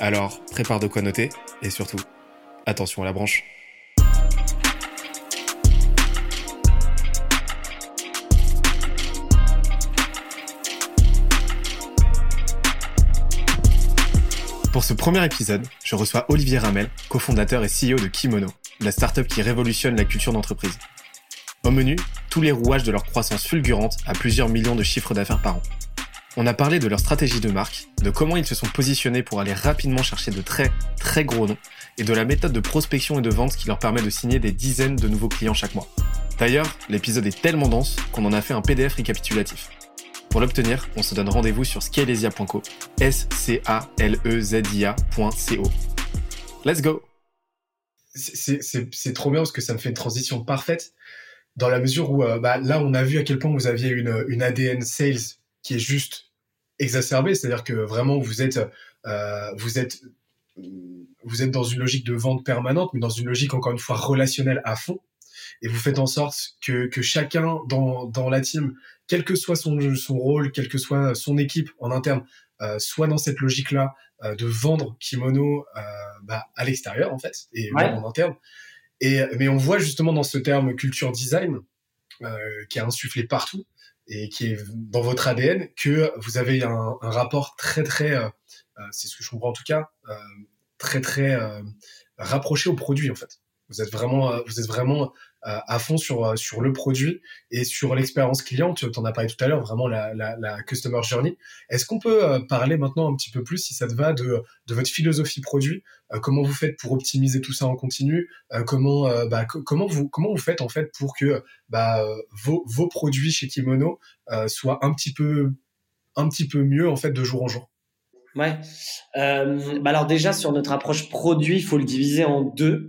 Alors, prépare de quoi noter et surtout, attention à la branche. Pour ce premier épisode, je reçois Olivier Ramel, cofondateur et CEO de Kimono, la startup qui révolutionne la culture d'entreprise. Au menu, tous les rouages de leur croissance fulgurante à plusieurs millions de chiffres d'affaires par an. On a parlé de leur stratégie de marque, de comment ils se sont positionnés pour aller rapidement chercher de très très gros noms, et de la méthode de prospection et de vente qui leur permet de signer des dizaines de nouveaux clients chaque mois. D'ailleurs, l'épisode est tellement dense qu'on en a fait un PDF récapitulatif. Pour l'obtenir, on se donne rendez-vous sur scalesia.co, s c a l e z i a.co. Let's go. C'est trop bien parce que ça me fait une transition parfaite dans la mesure où euh, bah, là on a vu à quel point vous aviez une ADN sales qui est juste exacerbé, c'est-à-dire que vraiment vous êtes, euh, vous êtes, vous êtes dans une logique de vente permanente, mais dans une logique encore une fois relationnelle à fond. Et vous faites en sorte que, que chacun dans, dans la team, quel que soit son, son rôle, quelle que soit son équipe en interne, euh, soit dans cette logique-là euh, de vendre kimono bah, à l'extérieur en fait et en interne. Et mais on voit justement dans ce terme culture design qui est insufflé partout et qui est dans votre ADN que vous avez un, rapport très très, euh, euh, c'est ce que je comprends en tout cas, euh, très très rapproché au produit en fait. Vous êtes vraiment, euh, vous êtes vraiment à fond sur sur le produit et sur l'expérience client. Tu en as parlé tout à l'heure, vraiment la, la, la customer journey. Est-ce qu'on peut parler maintenant un petit peu plus, si ça te va, de de votre philosophie produit Comment vous faites pour optimiser tout ça en continu Comment bah, comment vous comment vous faites en fait pour que bah, vos vos produits chez Kimono soient un petit peu un petit peu mieux en fait de jour en jour? Ouais. Euh, bah alors déjà sur notre approche produit, il faut le diviser en deux.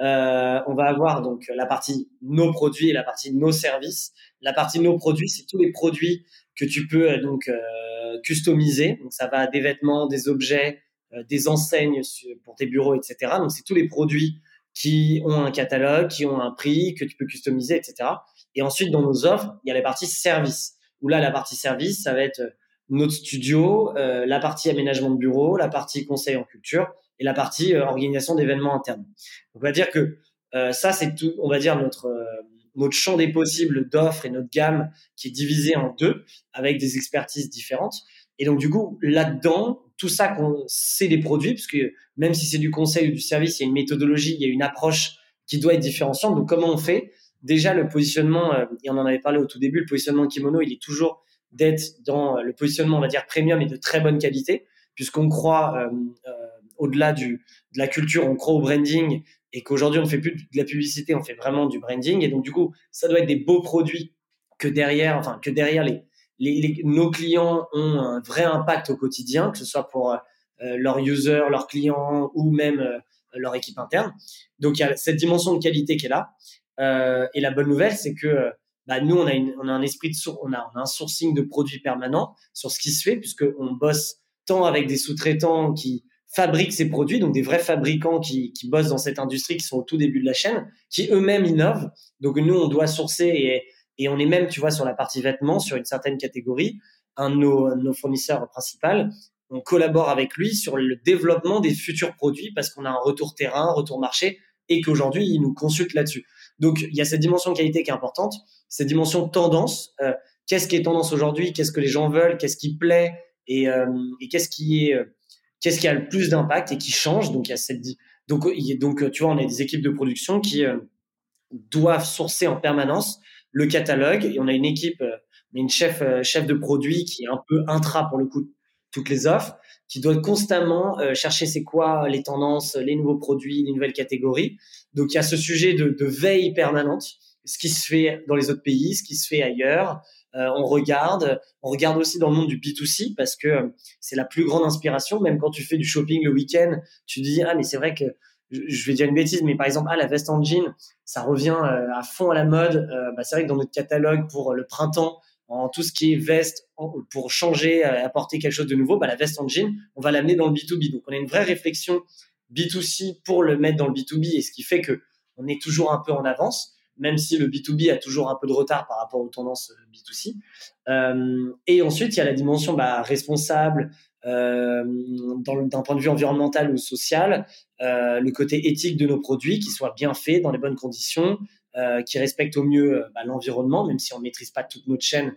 Euh, on va avoir donc la partie nos produits et la partie nos services. La partie nos produits, c'est tous les produits que tu peux euh, donc euh, customiser. Donc ça va des vêtements, des objets, euh, des enseignes pour tes bureaux, etc. Donc c'est tous les produits qui ont un catalogue, qui ont un prix que tu peux customiser, etc. Et ensuite dans nos offres, il y a la partie service. Où là la partie service, ça va être notre studio, euh, la partie aménagement de bureau, la partie conseil en culture et la partie euh, organisation d'événements internes. on va dire que euh, ça, c'est tout, on va dire notre euh, notre champ des possibles d'offres et notre gamme qui est divisée en deux avec des expertises différentes. Et donc du coup, là-dedans, tout ça, c'est des produits, parce que même si c'est du conseil ou du service, il y a une méthodologie, il y a une approche qui doit être différenciante. Donc comment on fait? Déjà, le positionnement, et on en avait parlé au tout début, le positionnement kimono, il est toujours d'être dans euh, le positionnement, on va dire, premium et de très bonne qualité, puisqu'on croit, euh, euh, au-delà du, de la culture, on croit au branding et qu'aujourd'hui, on ne fait plus de la publicité, on fait vraiment du branding. Et donc, du coup, ça doit être des beaux produits que derrière, enfin, que derrière les, les, nos clients ont un vrai impact au quotidien, que ce soit pour leurs users, leurs clients ou même leur équipe interne. Donc, il y a cette dimension de qualité qui est là. Et la bonne nouvelle, c'est que nous, on a, un esprit de un sourcing de produits permanent sur ce qui se fait, puisque on bosse tant avec des sous-traitants qui fabriquent ces produits, donc des vrais fabricants qui, bossent dans cette industrie, qui sont au tout début de la chaîne, qui eux-mêmes innovent. Donc nous, on doit sourcer et, on est même, tu vois, sur la partie vêtements, sur une certaine catégorie, un de nos, nos fournisseurs principaux. On collabore avec lui sur le développement des futurs produits parce qu'on a un retour terrain, retour marché, et qu'aujourd'hui, il nous consulte là-dessus. Donc, il y a cette dimension qualité qui est importante, cette dimension tendance. Euh, qu'est-ce qui est tendance aujourd'hui? Qu'est-ce que les gens veulent? Qu'est-ce qui plaît? Et, euh, qu'est-ce qui est euh, qu'est-ce qui a le plus d'impact et qui change? Donc, il y a donc tu vois, on a des équipes de production qui doivent sourcer en permanence le catalogue. Et on a une équipe, une chef chef de produit qui est un peu intra pour le coup toutes les offres, qui doit constamment euh, chercher c'est quoi les tendances, les nouveaux produits, les nouvelles catégories. Donc il y a ce sujet de, de, veille permanente, ce qui se fait dans les autres pays, ce qui se fait ailleurs, on regarde. On regarde aussi dans le monde du B2C parce que c'est la plus grande inspiration. Même quand tu fais du shopping le week-end, tu dis ah mais c'est vrai que je vais dire une bêtise, mais par exemple, ah, la veste en jean, ça revient à fond à la mode. bah, c'est vrai que dans notre catalogue pour le printemps, en tout ce qui est veste pour changer, apporter quelque chose de nouveau, bah, la veste en jean, on va l'amener dans le B2B. Donc, on a une vraie réflexion B2C pour le mettre dans le B2B et ce qui fait que on est toujours un peu en avance, même si le B2B a toujours un peu de retard par rapport aux tendances euh, B2C. Euh, et ensuite, il y a la dimension bah, responsable euh, d'un point de vue environnemental ou social, euh, le côté éthique de nos produits, qui soient bien faits dans les bonnes conditions, euh, qui respectent au mieux euh, bah, l'environnement, même si on maîtrise pas toute notre chaîne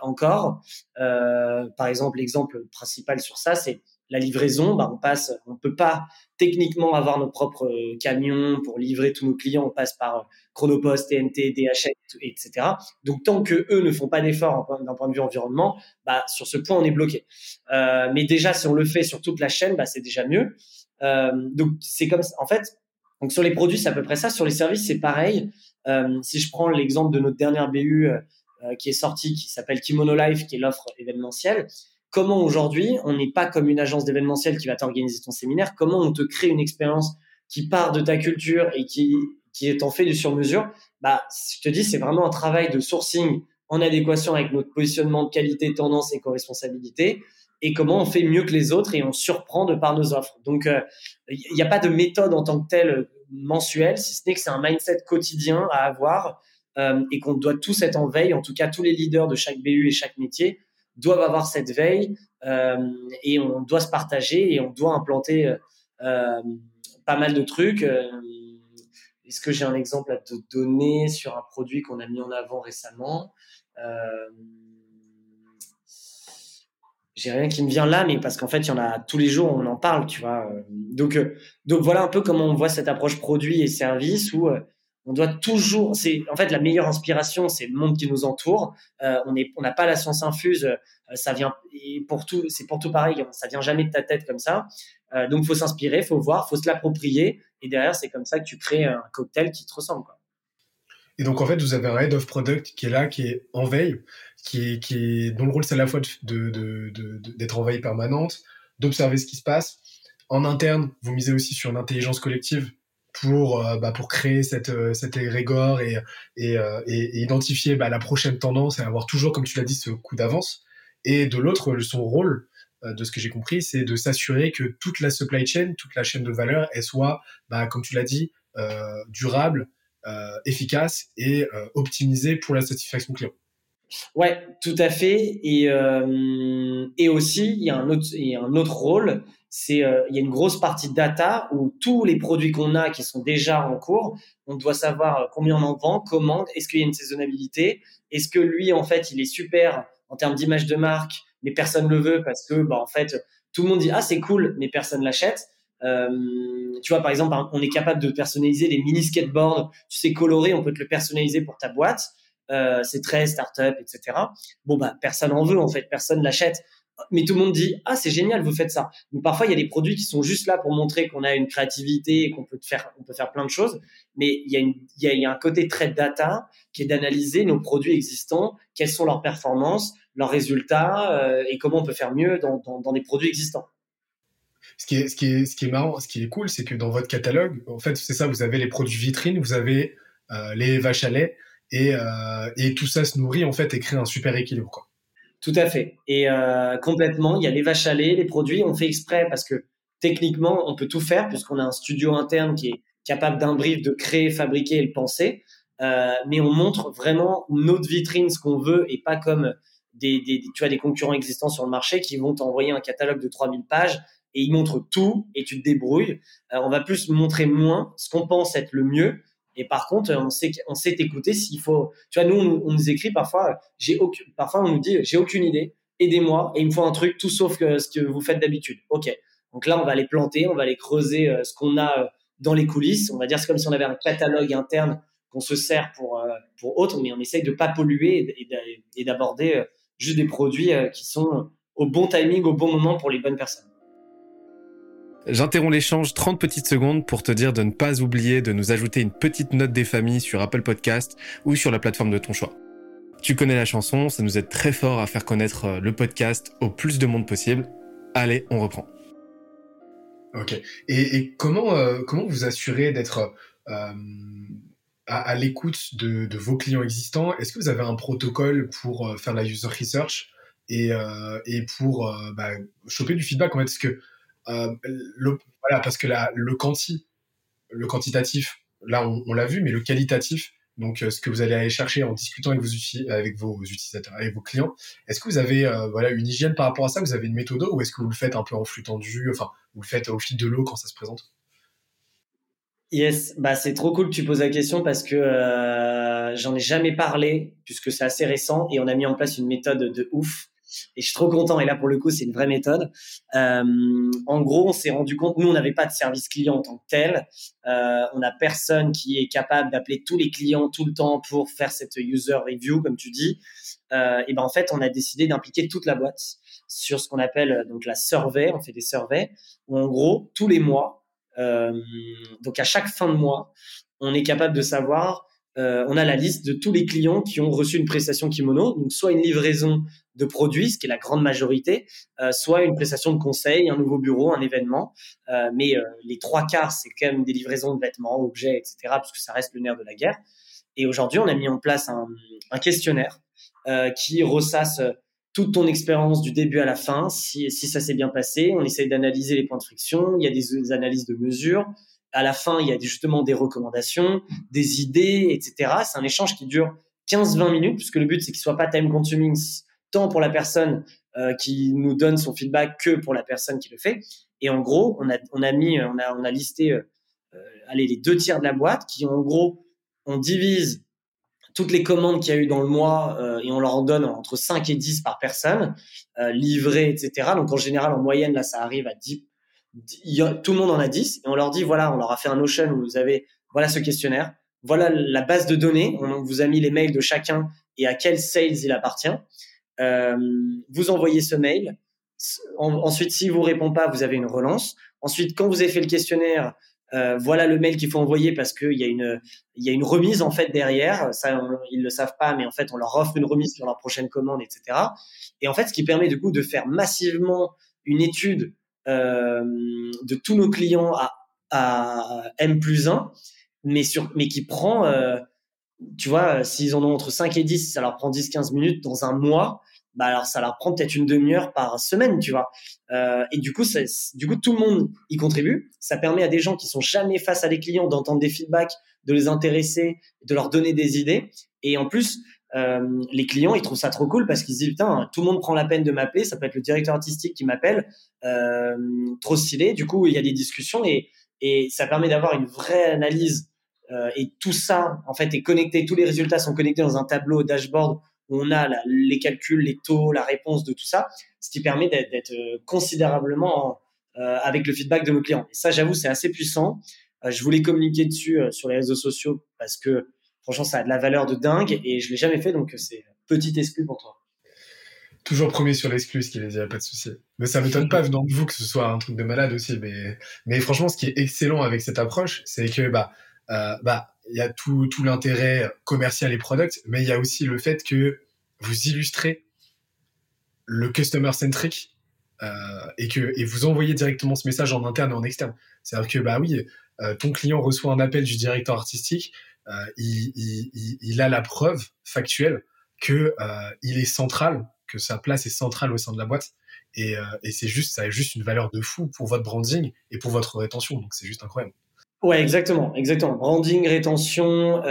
encore. par exemple, l'exemple principal sur ça, c'est la livraison, bah, on passe, on peut pas techniquement avoir nos propres euh, camions pour livrer tous nos clients. On passe par euh, Chronopost, TNT, DHL, etc. Donc tant que eux ne font pas d'efforts d'un point de vue environnement, bah sur ce point on est bloqué. Euh, mais déjà si on le fait sur toute la chaîne, bah c'est déjà mieux. Euh, donc c'est comme en fait. Donc sur les produits c'est à peu près ça. Sur les services c'est pareil. Euh, si je prends l'exemple de notre dernière BU euh, qui est sortie, qui s'appelle Kimono Life, qui est l'offre événementielle comment aujourd'hui, on n'est pas comme une agence d'événementiel qui va t'organiser ton séminaire, comment on te crée une expérience qui part de ta culture et qui, qui est en fait du sur-mesure, bah, je te dis, c'est vraiment un travail de sourcing en adéquation avec notre positionnement de qualité, tendance et co-responsabilité et comment on fait mieux que les autres et on surprend de par nos offres. Donc, euh, il n'y a pas de méthode en tant que telle euh, mensuelle, si ce n'est que c'est un mindset quotidien à avoir euh, et qu'on doit tous être en veille, en tout cas tous les leaders de chaque BU et chaque métier, doivent avoir cette veille euh, et on doit se partager et on doit implanter euh, euh, pas mal de trucs. Est-ce que j'ai un exemple à te donner sur un produit qu'on a mis en avant récemment? J'ai rien qui me vient là, mais parce qu'en fait, il y en a tous les jours, on en parle, tu vois. Donc, donc voilà un peu comment on voit cette approche produit et service où on doit toujours, c'est en fait la meilleure inspiration, c'est le monde qui nous entoure. Euh, on n'a pas la science infuse, euh, ça vient pour tout, c'est pour tout pareil, ça vient jamais de ta tête comme ça. Euh, donc faut s'inspirer, faut voir, faut se l'approprier, et derrière c'est comme ça que tu crées un cocktail qui te ressemble. Et donc en fait vous avez un head of product qui est là, qui est en veille, qui qui dont le rôle c'est à la fois de, de, d'être en veille permanente, d'observer ce qui se passe. En interne, vous misez aussi sur une intelligence collective pour euh, bah, pour créer cette euh, cette égrégore et et, euh, et, identifier bah, la prochaine tendance et avoir toujours comme tu l'as dit ce coup d'avance et de l'autre son rôle de ce que j'ai compris c'est de s'assurer que toute la supply chain toute la chaîne de valeur elle soit bah, comme tu l'as dit durable efficace et optimisée pour la satisfaction client Ouais, tout à fait. Et, euh, et aussi, il y a un autre, un autre rôle, c'est euh, il y a une grosse partie data où tous les produits qu'on a qui sont déjà en cours, on doit savoir combien on en vend, comment, est-ce qu'il y a une saisonnabilité, est-ce que lui en fait il est super en termes d'image de marque, mais personne le veut parce que bah en fait tout le monde dit ah c'est cool, mais personne l'achète. Euh, tu vois par exemple on est capable de personnaliser les mini skateboards, tu sais coloré, on peut te le personnaliser pour ta boîte. Euh, c'est très start-up, etc. Bon bah personne en veut en fait, personne l'achète. Mais tout le monde dit ah c'est génial vous faites ça donc parfois il y a des produits qui sont juste là pour montrer qu'on a une créativité et qu'on peut faire on peut faire plein de choses. Mais il y a un côté très data qui est d'analyser nos produits existants quelles sont leurs performances leurs résultats euh, et comment on peut faire mieux dans, dans, des produits existants. Ce qui est marrant ce qui est cool c'est que dans votre catalogue en fait c'est ça vous avez les produits vitrines vous avez euh, les vaches à lait et, euh, et tout ça se nourrit en fait et crée un super équilibre tout à fait. Et euh, complètement, il y a les vaches à lait, les produits, on fait exprès parce que techniquement, on peut tout faire puisqu'on a un studio interne qui est capable d'un brief de créer, fabriquer et le penser. Euh, mais on montre vraiment notre vitrine, ce qu'on veut, et pas comme des, tu as des concurrents existants sur le marché qui vont t'envoyer un catalogue de 3000 pages et ils montrent tout et tu te débrouilles. On va plus montrer moins ce qu'on pense être le mieux et par contre, on sait, on sait écouter s'il faut. Tu vois, nous, on, nous écrit parfois, j'ai aucun, parfois on nous dit, j'ai aucune idée, aidez-moi, et il me faut un truc tout sauf que ce que vous faites d'habitude. Ok. Donc là, on va les planter, on va les creuser euh, ce qu'on a euh, dans les coulisses. On va dire c'est comme si on avait un catalogue interne qu'on se sert pour euh, pour autres, mais on essaye de pas polluer et d'aborder juste des produits qui sont au bon timing, au bon moment pour les bonnes personnes. J'interromps l'échange 30 petites secondes pour te dire de ne pas oublier de nous ajouter une petite note des familles sur Apple Podcast ou sur la plateforme de ton choix. Tu connais la chanson, ça nous aide très fort à faire connaître euh, le podcast au plus de monde possible. Allez, on reprend. Ok. Et, comment, euh, comment vous assurez d'être euh, à, l'écoute de, vos clients existants? Est-ce que vous avez un protocole pour faire la user research et, et pour bah, choper du feedback en fait? Le, voilà, parce que le quanti, le quantitatif, là on l'a vu, mais le qualitatif, donc, euh, ce que vous allez aller chercher en discutant avec vos, avec vos utilisateurs, avec vos clients, est-ce que vous avez euh, voilà une hygiène par rapport à ça? Vous avez une méthode ou est-ce que vous le faites un peu en flux tendu? Enfin, vous le faites au fil de l'eau quand ça se présente? Yes, bah c'est trop cool que tu poses la question parce que euh, j'en ai jamais parlé puisque c'est assez récent et on a mis en place une méthode de ouf et je suis trop content. Et là, pour le coup, c'est une vraie méthode. Euh, en gros, on s'est rendu compte, nous, on n'avait pas de service client en tant que tel. Euh, on n'a personne qui est capable d'appeler tous les clients tout le temps pour faire cette user review, comme tu dis. Euh, et ben en fait, on a décidé d'impliquer toute la boîte sur ce qu'on appelle donc la survey. On fait des surveys où, en gros, tous les mois, donc à chaque fin de mois, on est capable de savoir euh, on a la liste de tous les clients qui ont reçu une prestation kimono, donc soit une livraison de produits, ce qui est la grande majorité, euh, soit une prestation de conseil, un nouveau bureau, un événement. Euh, mais les trois quarts, c'est quand même des livraisons de vêtements, objets, etc., puisque ça reste le nerf de la guerre. Et aujourd'hui, on a mis en place un, questionnaire qui ressasse toute ton expérience du début à la fin, si, si ça s'est bien passé. On essaye d'analyser les points de friction, il y a des analyses de mesures, à la fin, il y a justement des recommandations, des idées, etc. C'est un échange qui dure 15-20 minutes, puisque le but, c'est qu'il soit pas time consuming tant pour la personne euh, qui nous donne son feedback que pour la personne qui le fait. Et en gros, on a, on a mis, on a, on a listé, euh, euh allez, les deux tiers de la boîte qui, en gros, on divise toutes les commandes qu'il y a eu dans le mois euh, et on leur en donne entre 5 et 10 par personne, euh, livrées, etc. Donc en général, en moyenne, là, ça arrive à 10, tout le monde en a 10 et on leur dit voilà, on leur a fait un Notion où vous avez voilà ce questionnaire, voilà la base de données, on vous a mis les mails de chacun et à quel sales il appartient. Euh, vous envoyez ce mail. ensuite, s'il vous répond pas, vous avez une relance. Ensuite, quand vous avez fait le questionnaire, euh, voilà le mail qu'il faut envoyer parce qu'il y a une il y a une remise en fait derrière. Ça, ils le savent pas, mais en fait, on leur offre une remise sur leur prochaine commande, etc. Et en fait, ce qui permet du coup de faire massivement une étude de tous nos clients à, à M plus 1, mais, sur, mais qui prend, euh, tu vois, s'ils en ont entre 5 et 10, ça leur prend 10-15 minutes dans un mois, bah alors ça leur prend peut-être une demi-heure par semaine, tu vois. Euh, et du coup, ça, du coup, tout le monde y contribue. Ça permet à des gens qui sont jamais face à des clients d'entendre des feedbacks, de les intéresser, de leur donner des idées. Et en plus, euh, les clients, ils trouvent ça trop cool parce qu'ils se disent putain, tout le monde prend la peine de m'appeler. Ça peut être le directeur artistique qui m'appelle, euh, trop stylé. Du coup, il y a des discussions et, et ça permet d'avoir une vraie analyse. Euh, et tout ça, en fait, est connecté. Tous les résultats sont connectés dans un tableau dashboard où on a les calculs, les taux, la réponse de tout ça, ce qui permet d'être considérablement avec le feedback de nos clients. Et ça, j'avoue, c'est assez puissant. je voulais communiquer dessus sur les réseaux sociaux parce que Franchement, ça a de la valeur de dingue et je l'ai jamais fait, donc c'est petit exclu pour toi. Toujours premier sur l'exclu, ce qui veut dire pas de souci. Mais ça m'étonne pas venant de vous que ce soit un truc de malade aussi. Mais, mais franchement, ce qui est excellent avec cette approche, c'est que bah, euh, bah, il y a tout, tout l'intérêt commercial et product, mais il y a aussi le fait que vous illustrez le customer centric euh, et que et vous envoyez directement ce message en interne et en externe. C'est-à-dire que bah oui, euh, ton client reçoit un appel du directeur artistique, euh, il, a la preuve factuelle que euh, il est central, que sa place est centrale au sein de la boîte. Et, euh, c'est juste, ça a juste une valeur de fou pour votre branding et pour votre rétention. Donc c'est juste incroyable. Ouais, exactement, exactement. Branding, rétention,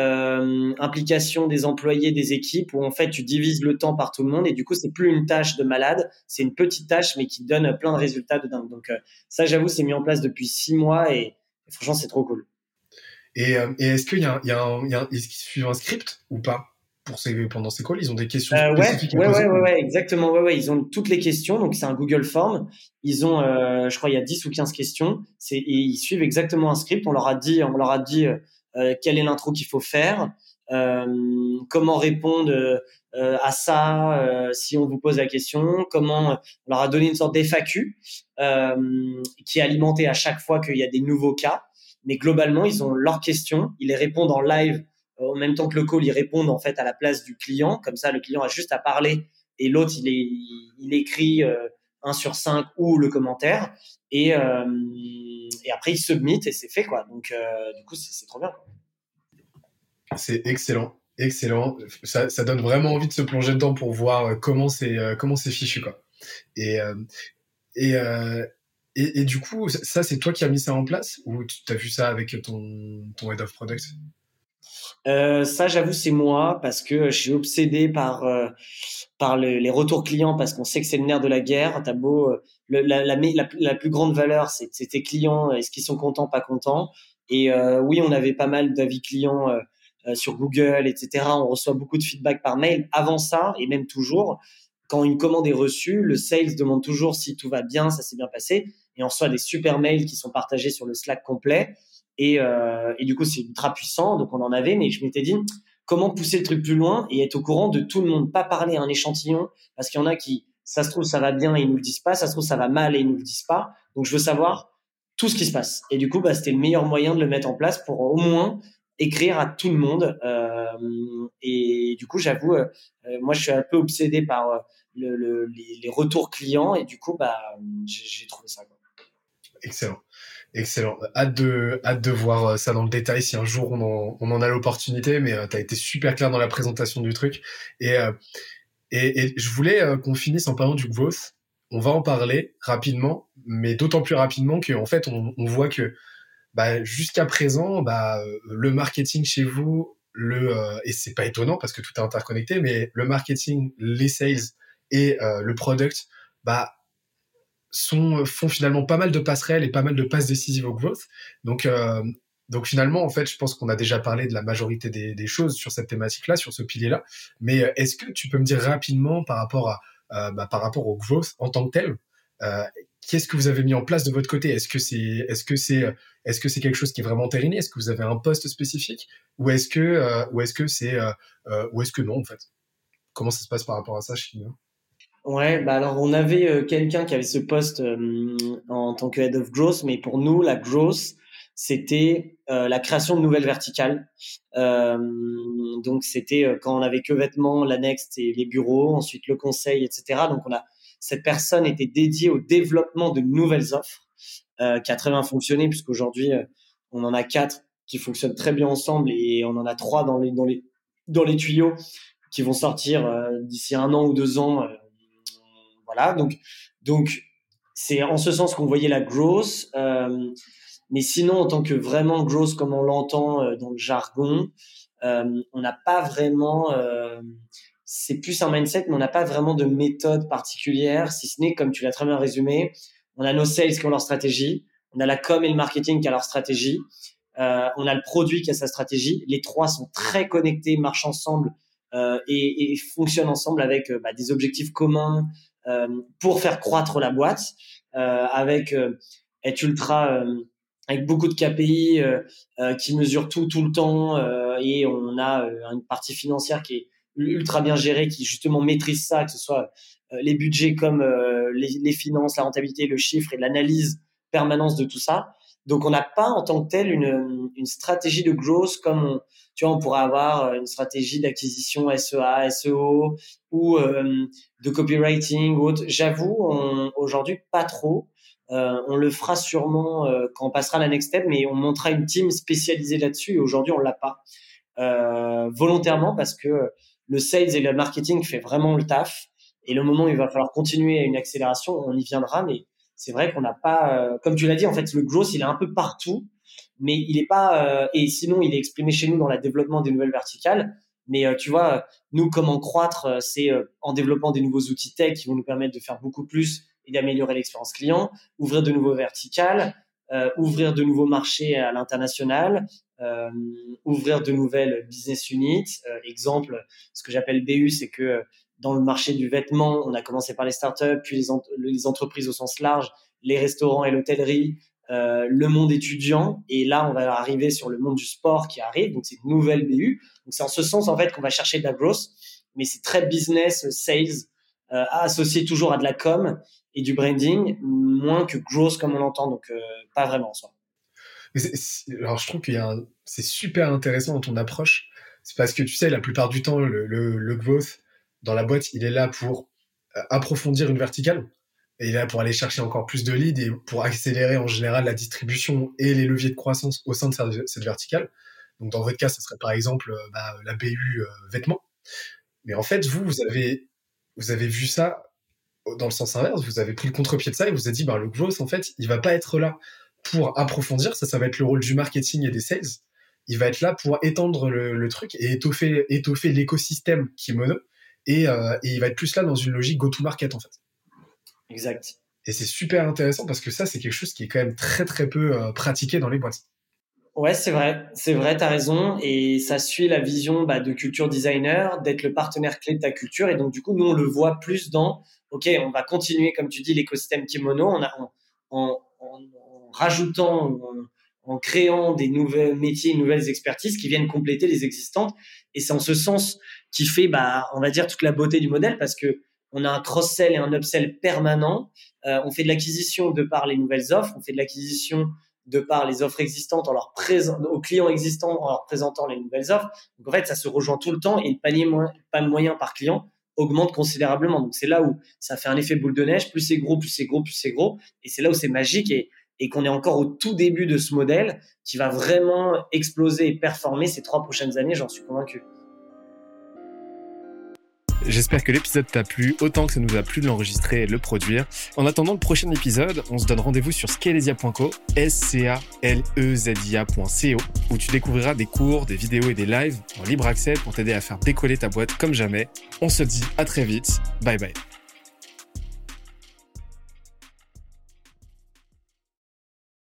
implication des employés, des équipes, où en fait tu divises le temps par tout le monde et du coup c'est plus une tâche de malade, c'est une petite tâche mais qui donne plein de résultats de dingue. Donc ça, j'avoue, c'est mis en place depuis six mois et franchement c'est trop cool. Et, euh, et est-ce qu'il y a, il y a, un, il y a un, un script ou pas pour ces, pendant ces calls? Ils ont des questions euh, spécifiques ouais, ouais, ouais, ouais, exactement. Ouais, ouais, ils ont toutes les questions. Donc, c'est un Google Form. Ils ont, euh, je crois, il y a 10 ou 15 questions. C'est, et ils suivent exactement un script. On leur a dit, on leur a dit euh, quelle est l'intro qu'il faut faire, euh, comment répondre euh, à ça si on vous pose la question, comment on leur a donné une sorte d'FAQ qui est alimentée à chaque fois qu'il y a des nouveaux cas mais globalement, ils ont leurs questions, ils les répondent en live en même temps que le call, ils répondent en fait à la place du client. Comme ça, le client a juste à parler et l'autre, il, écrit euh, 1 sur 5 ou le commentaire. Et, euh, et après, il submit et c'est fait. quoi. Donc, euh, du coup, c'est trop bien. C'est excellent. Excellent. Ça, ça, donne vraiment envie de se plonger dedans pour voir euh, comment c'est comment c'est fichu. Quoi. Et, et, et, du coup, ça, c'est toi qui as mis ça en place ou tu as vu ça avec ton, ton head of product? Euh, ça, j'avoue, c'est moi parce que je suis obsédé par euh, par les retours clients parce qu'on sait que c'est le nerf de la guerre. T'as beau euh, la, la, la, plus grande valeur, c'est tes clients. Est-ce qu'ils sont contents, pas contents? Et oui, on avait pas mal d'avis clients sur Google, etc. On reçoit beaucoup de feedback par mail. Avant ça, et même toujours, quand une commande est reçue, le sales demande toujours si tout va bien, ça s'est bien passé, et on reçoit des super mails qui sont partagés sur le Slack complet. Et, euh, et du coup, c'est ultra puissant, donc on en avait, mais je m'étais dit comment pousser le truc plus loin et être au courant de tout le monde, pas parler à un échantillon, parce qu'il y en a qui, ça se trouve, ça va bien et ils nous le disent pas, ça se trouve, ça va mal et ils nous le disent pas. Donc, je veux savoir tout ce qui se passe. Et du coup, bah, c'était le meilleur moyen de le mettre en place pour au moins écrire à tout le monde. Euh, et du coup, j'avoue, euh, moi, je suis un peu obsédé par euh, le, le, les, retours clients et du coup, bah, j'ai trouvé ça. Excellent. Excellent. Hâte de, hâte de voir euh, ça dans le détail si un jour on en, on en a l'opportunité, mais euh, tu as été super clair dans la présentation du truc. Et, euh, et, et, je voulais qu'on finisse en parlant du growth. On va en parler rapidement, mais d'autant plus rapidement qu'en fait, on, on, voit que bah, jusqu'à présent, bah, le marketing chez vous, le et c'est pas étonnant parce que tout est interconnecté, mais le marketing, les sales et le product, bah sont, euh, font finalement pas mal de passerelles et pas mal de passes décisives au growth. Donc, euh, donc finalement, en fait, je pense qu'on a déjà parlé de la majorité des, des choses sur cette thématique-là, sur ce pilier-là. Mais euh, est-ce que tu peux me dire rapidement par rapport à euh, bah, par rapport au growth en tant que tel, euh, qu'est-ce que vous avez mis en place de votre côté? Est-ce que c'est est-ce que c'est est-ce que c'est quelque chose qui est vraiment entériné Est-ce que vous avez un poste spécifique? Ou est-ce que euh, ou est-ce que c'est ou est-ce que non en fait? Comment ça se passe par rapport à ça chez nous? Ouais, bah alors on avait euh, quelqu'un qui avait ce poste euh, en tant que head of growth, mais pour nous la growth c'était euh, la création de nouvelles verticales. donc c'était quand on avait que vêtements, l'annexe et les bureaux, ensuite le conseil, etc. Donc on a cette personne était dédiée au développement de nouvelles offres, qui a très bien fonctionné puisqu'aujourd'hui on en a quatre qui fonctionnent très bien ensemble et on en a trois dans les dans les dans les tuyaux qui vont sortir d'ici un an ou deux ans voilà, donc donc c'est en ce sens qu'on voyait la growth. Euh, mais sinon, en tant que vraiment growth comme on l'entend euh, dans le jargon, euh, on n'a pas vraiment. C'est plus un mindset, mais on n'a pas vraiment de méthode particulière, si ce n'est, comme tu l'as très bien résumé, on a nos sales qui ont leur stratégie, on a la com et le marketing qui a leur stratégie, on a le produit qui a sa stratégie. Les trois sont très connectés, marchent ensemble et, fonctionnent ensemble avec bah, des objectifs communs, pour faire croître la boîte euh, avec euh, être ultra avec beaucoup de KPI qui mesurent tout tout le temps et on a une partie financière qui est ultra bien gérée qui justement maîtrise ça que ce soit les budgets comme les, les, finances la rentabilité le chiffre et l'analyse permanence de tout ça donc on n'a pas en tant que tel une, une stratégie de growth comme on, tu vois, on pourrait avoir euh, une stratégie d'acquisition SEA, SEO ou euh, de copywriting ou autre. J'avoue, aujourd'hui, pas trop. Euh, on le fera sûrement euh, quand on passera la next step, mais on montera une team spécialisée là-dessus et aujourd'hui, on l'a pas. Euh, volontairement parce que le sales et le marketing fait vraiment le taf. Et le moment où il va falloir continuer à une accélération, on y viendra, mais c'est vrai qu'on n'a pas, comme tu l'as dit, en fait, le growth, il est un peu partout mais il est pas. Euh, et sinon, il est exprimé chez nous dans le développement des nouvelles verticales. Mais euh, tu vois, nous, comment croître, euh, c'est en développant des nouveaux outils tech qui vont nous permettre de faire beaucoup plus et d'améliorer l'expérience client, ouvrir de nouveaux verticales, ouvrir de nouveaux marchés à l'international, ouvrir de nouvelles business units. exemple, ce que j'appelle BU, c'est que dans le marché du vêtement, on a commencé par les startups, puis les, entreprises au sens large, les restaurants et l'hôtellerie, euh, le monde étudiant. Et là on va arriver sur le monde du sport qui arrive. Donc c'est une nouvelle BU donc c'est en ce sens en fait qu'on va chercher de la growth mais c'est très business sales euh, associé toujours à de la com et du branding moins que growth comme on l'entend. Donc euh, pas vraiment en soi. Alors, je trouve qu'il c'est super intéressant dans ton approche. C'est parce que tu sais, la plupart du temps, le, le, growth dans la boîte, il est là pour euh, approfondir une verticale. Et il est là pour aller chercher encore plus de leads et pour accélérer en général la distribution et les leviers de croissance au sein de cette verticale. Donc, dans votre cas, ce serait par exemple euh, bah, la BU euh, vêtements. Mais en fait, vous, vous avez, vous avez vu ça dans le sens inverse. Vous avez pris le contre-pied de ça et vous avez dit, bah, le growth, en fait, il va pas être là pour approfondir. Ça, ça va être le rôle du marketing et des sales. Il va être là pour étendre le, truc et étoffer, l'écosystème Kimono. Et, euh, et il va être plus là dans une logique go-to-market, en fait. Exact. Et c'est super intéressant parce que ça, c'est quelque chose qui est quand même très, très peu euh, pratiqué dans les boîtes. Ouais, c'est vrai, c'est vrai, tu as raison. Et ça suit la vision bah, de culture designer, d'être le partenaire clé de ta culture. Et donc, du coup, nous, on le voit plus dans, OK, on va continuer, comme tu dis, l'écosystème kimono on a, en, en, rajoutant, en, créant des nouveaux métiers, nouvelles expertises qui viennent compléter les existantes. Et c'est en ce sens qui fait, bah, on va dire, toute la beauté du modèle parce que on a un cross-sell et un upsell permanent. Euh, on fait de l'acquisition de par les nouvelles offres, on fait de l'acquisition de par les offres existantes en leur aux clients existants en leur présentant les nouvelles offres. Donc en fait, ça se rejoint tout le temps et le panier moyen par client augmente considérablement. Donc c'est là où ça fait un effet boule de neige. Plus c'est gros, plus c'est gros, plus c'est gros. Et c'est là où c'est magique et, et qu'on est encore au tout début de ce modèle qui va vraiment exploser et performer ces trois prochaines années. J'en suis convaincu. J'espère que l'épisode t'a plu autant que ça nous a plu de l'enregistrer et de le produire. En attendant le prochain épisode, on se donne rendez-vous sur scalezia.co, s c a l e z i où tu découvriras des cours, des vidéos et des lives en libre accès pour t'aider à faire décoller ta boîte comme jamais. On se dit à très vite. Bye bye.